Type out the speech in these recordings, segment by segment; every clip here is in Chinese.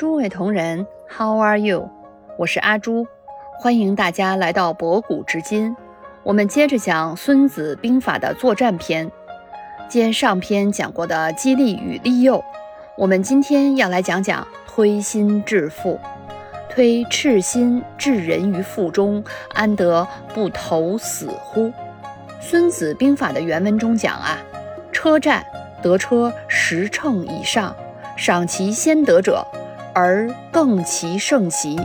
诸位同仁，How are you？我是阿朱，欢迎大家来到博古知今。我们接着讲《孙子兵法》的作战篇，接上篇讲过的激励与利诱，我们今天要来讲讲推心置腹。推赤心置人于腹中，安得不投死乎？孙子兵法的原文中讲啊，车战得车十乘以上，赏其先得者。而更其胜其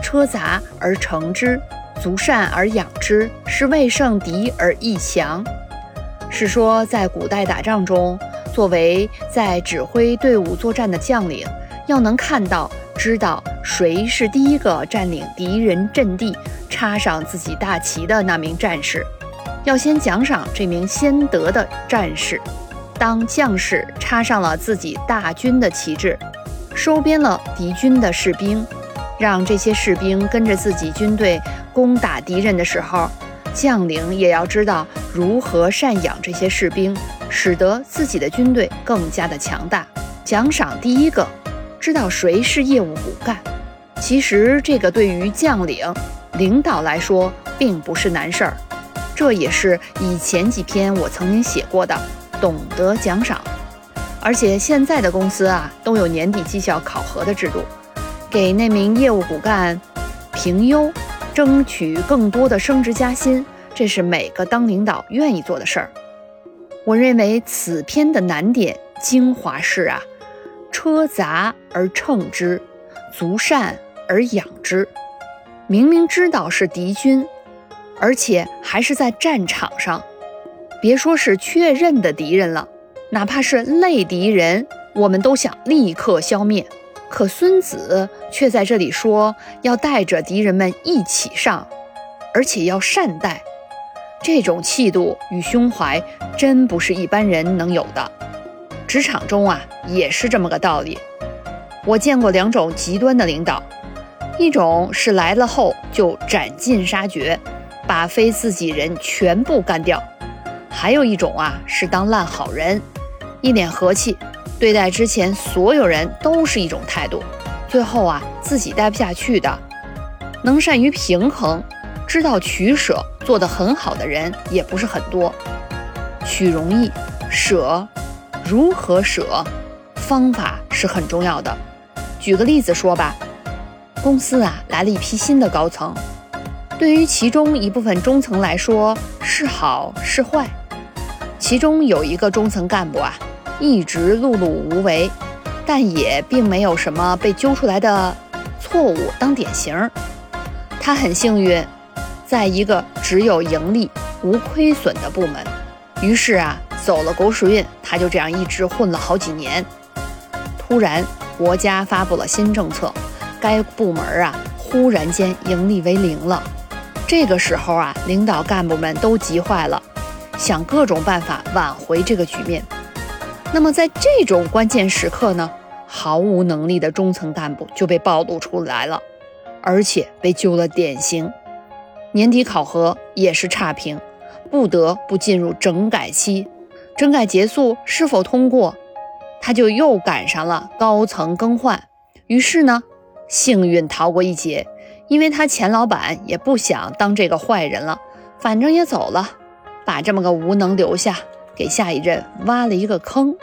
车杂而成之，足善而养之，是未胜敌而易强。是说，在古代打仗中，作为在指挥队伍作战的将领，要能看到、知道谁是第一个占领敌人阵地、插上自己大旗的那名战士，要先奖赏这名先得的战士。当将士插上了自己大军的旗帜。收编了敌军的士兵，让这些士兵跟着自己军队攻打敌人的时候，将领也要知道如何赡养这些士兵，使得自己的军队更加的强大。奖赏第一个，知道谁是业务骨干。其实这个对于将领、领导来说并不是难事儿，这也是以前几篇我曾经写过的，懂得奖赏。而且现在的公司啊，都有年底绩效考核的制度，给那名业务骨干评优，争取更多的升职加薪，这是每个当领导愿意做的事儿。我认为此篇的难点精华是啊，车杂而乘之，足善而养之。明明知道是敌军，而且还是在战场上，别说是确认的敌人了。哪怕是类敌人，我们都想立刻消灭。可孙子却在这里说要带着敌人们一起上，而且要善待。这种气度与胸怀，真不是一般人能有的。职场中啊，也是这么个道理。我见过两种极端的领导，一种是来了后就斩尽杀绝，把非自己人全部干掉；还有一种啊，是当烂好人。一脸和气，对待之前所有人都是一种态度，最后啊自己待不下去的，能善于平衡，知道取舍，做得很好的人也不是很多。取容易，舍如何舍，方法是很重要的。举个例子说吧，公司啊来了一批新的高层，对于其中一部分中层来说是好是坏，其中有一个中层干部啊。一直碌碌无为，但也并没有什么被揪出来的错误当典型。他很幸运，在一个只有盈利无亏损的部门，于是啊，走了狗屎运，他就这样一直混了好几年。突然，国家发布了新政策，该部门啊，忽然间盈利为零了。这个时候啊，领导干部们都急坏了，想各种办法挽回这个局面。那么在这种关键时刻呢，毫无能力的中层干部就被暴露出来了，而且被揪了典型。年底考核也是差评，不得不进入整改期。整改结束是否通过，他就又赶上了高层更换，于是呢，幸运逃过一劫，因为他前老板也不想当这个坏人了，反正也走了，把这么个无能留下。给下一任挖了一个坑。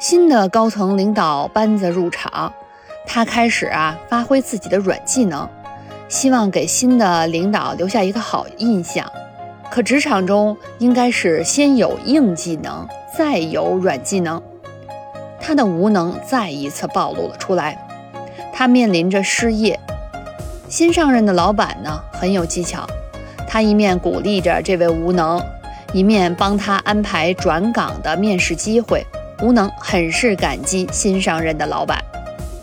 新的高层领导班子入场，他开始啊发挥自己的软技能，希望给新的领导留下一个好印象。可职场中应该是先有硬技能，再有软技能。他的无能再一次暴露了出来，他面临着失业。新上任的老板呢很有技巧，他一面鼓励着这位无能。一面帮他安排转岗的面试机会，吴能很是感激新上任的老板，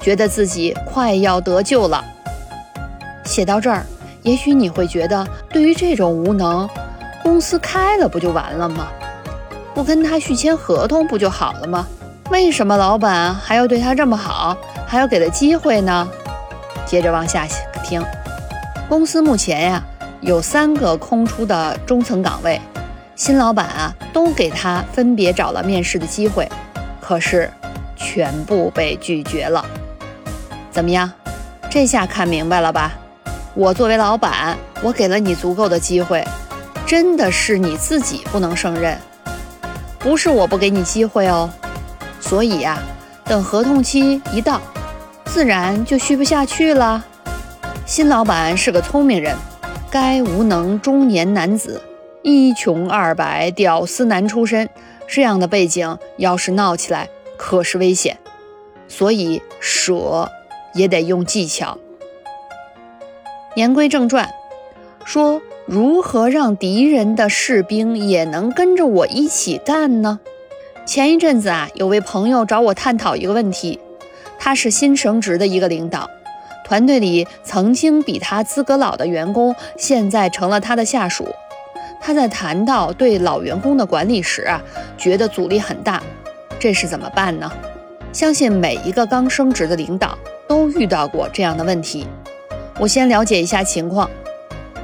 觉得自己快要得救了。写到这儿，也许你会觉得，对于这种无能，公司开了不就完了吗？不跟他续签合同不就好了吗？为什么老板还要对他这么好，还要给他机会呢？接着往下听，公司目前呀有三个空出的中层岗位。新老板啊，都给他分别找了面试的机会，可是全部被拒绝了。怎么样？这下看明白了吧？我作为老板，我给了你足够的机会，真的是你自己不能胜任，不是我不给你机会哦。所以呀，等合同期一到，自然就续不下去了。新老板是个聪明人，该无能中年男子，一穷二白，屌丝男出身，这样的背景要是闹起来，可是危险。所以舍也得用技巧。言归正传，说如何让敌人的士兵也能跟着我一起干呢？前一阵子啊，有位朋友找我探讨一个问题，他是新升职的一个领导。团队里曾经比他资格老的员工，现在成了他的下属。他在谈到对老员工的管理时啊，觉得阻力很大。这是怎么办呢？相信每一个刚升职的领导都遇到过这样的问题。我先了解一下情况，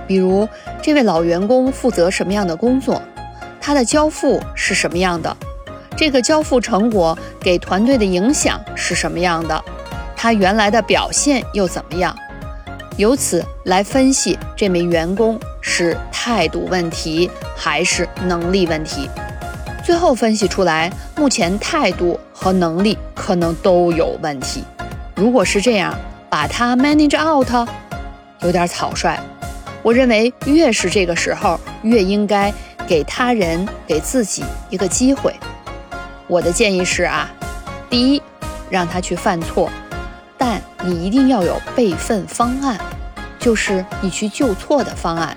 比如这位老员工负责什么样的工作，他的交付是什么样的，这个交付成果给团队的影响是什么样的。他原来的表现又怎么样？由此来分析这名员工是态度问题还是能力问题。最后分析出来，目前态度和能力可能都有问题。如果是这样，把他 manage out，有点草率。我认为越是这个时候，越应该给他人、给自己一个机会。我的建议是啊，第一，让他去犯错。但你一定要有备份方案，就是你去纠错的方案。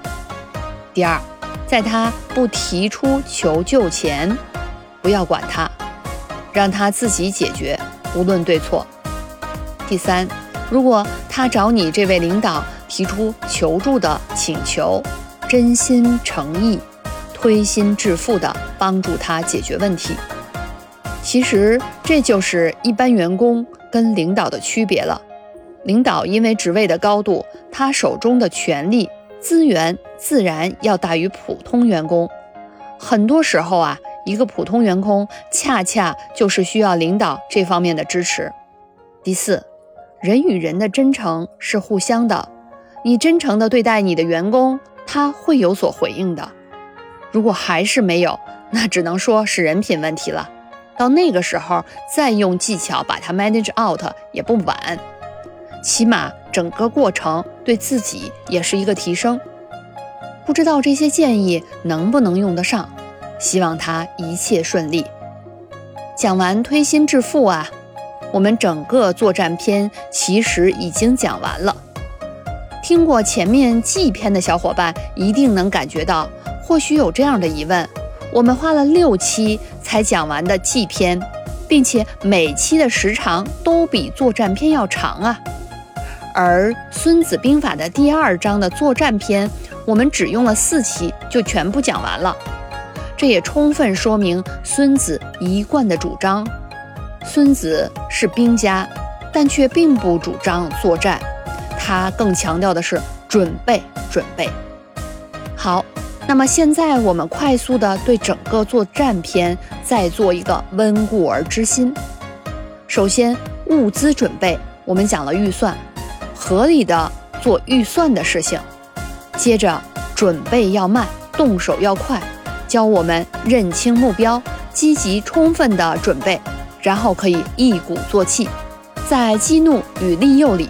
第二，在他不提出求救前，不要管他，让他自己解决，无论对错。第三，如果他找你这位领导提出求助的请求，真心诚意、推心置腹的帮助他解决问题。其实这就是一般员工。跟领导的区别了，领导因为职位的高度，他手中的权力资源自然要大于普通员工。很多时候啊，一个普通员工恰恰就是需要领导这方面的支持。第四，人与人的真诚是互相的，你真诚的对待你的员工，他会有所回应的。如果还是没有，那只能说是人品问题了。到那个时候再用技巧把它 manage out 也不晚，起码整个过程对自己也是一个提升。不知道这些建议能不能用得上，希望他一切顺利。讲完推心置腹啊，我们整个作战篇其实已经讲完了。听过前面 G 篇的小伙伴一定能感觉到，或许有这样的疑问。我们花了六期才讲完的纪篇，并且每期的时长都比作战篇要长啊。而《孙子兵法》的第二章的作战篇，我们只用了四期就全部讲完了。这也充分说明孙子一贯的主张。孙子是兵家，但却并不主张作战，他更强调的是准备，准备好。那么现在我们快速的对整个作战篇再做一个温故而知新。首先，物资准备，我们讲了预算，合理的做预算的事情。接着，准备要慢，动手要快，教我们认清目标，积极充分的准备，然后可以一鼓作气。在激怒与利诱里，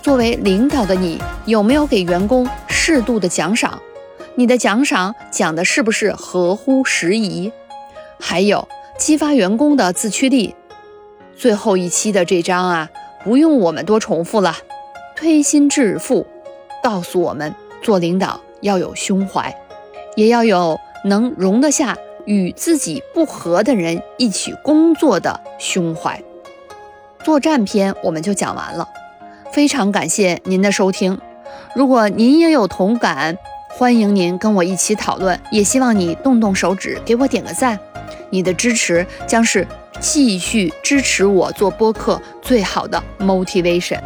作为领导的你，有没有给员工适度的奖赏？你的奖赏讲的是不是合乎时宜？还有激发员工的自驱力。最后一期的这章啊，不用我们多重复了。推心置腹，告诉我们做领导要有胸怀，也要有能容得下与自己不合的人一起工作的胸怀。作战篇我们就讲完了，非常感谢您的收听。如果您也有同感。欢迎您跟我一起讨论，也希望你动动手指给我点个赞，你的支持将是继续支持我做播客最好的 motivation。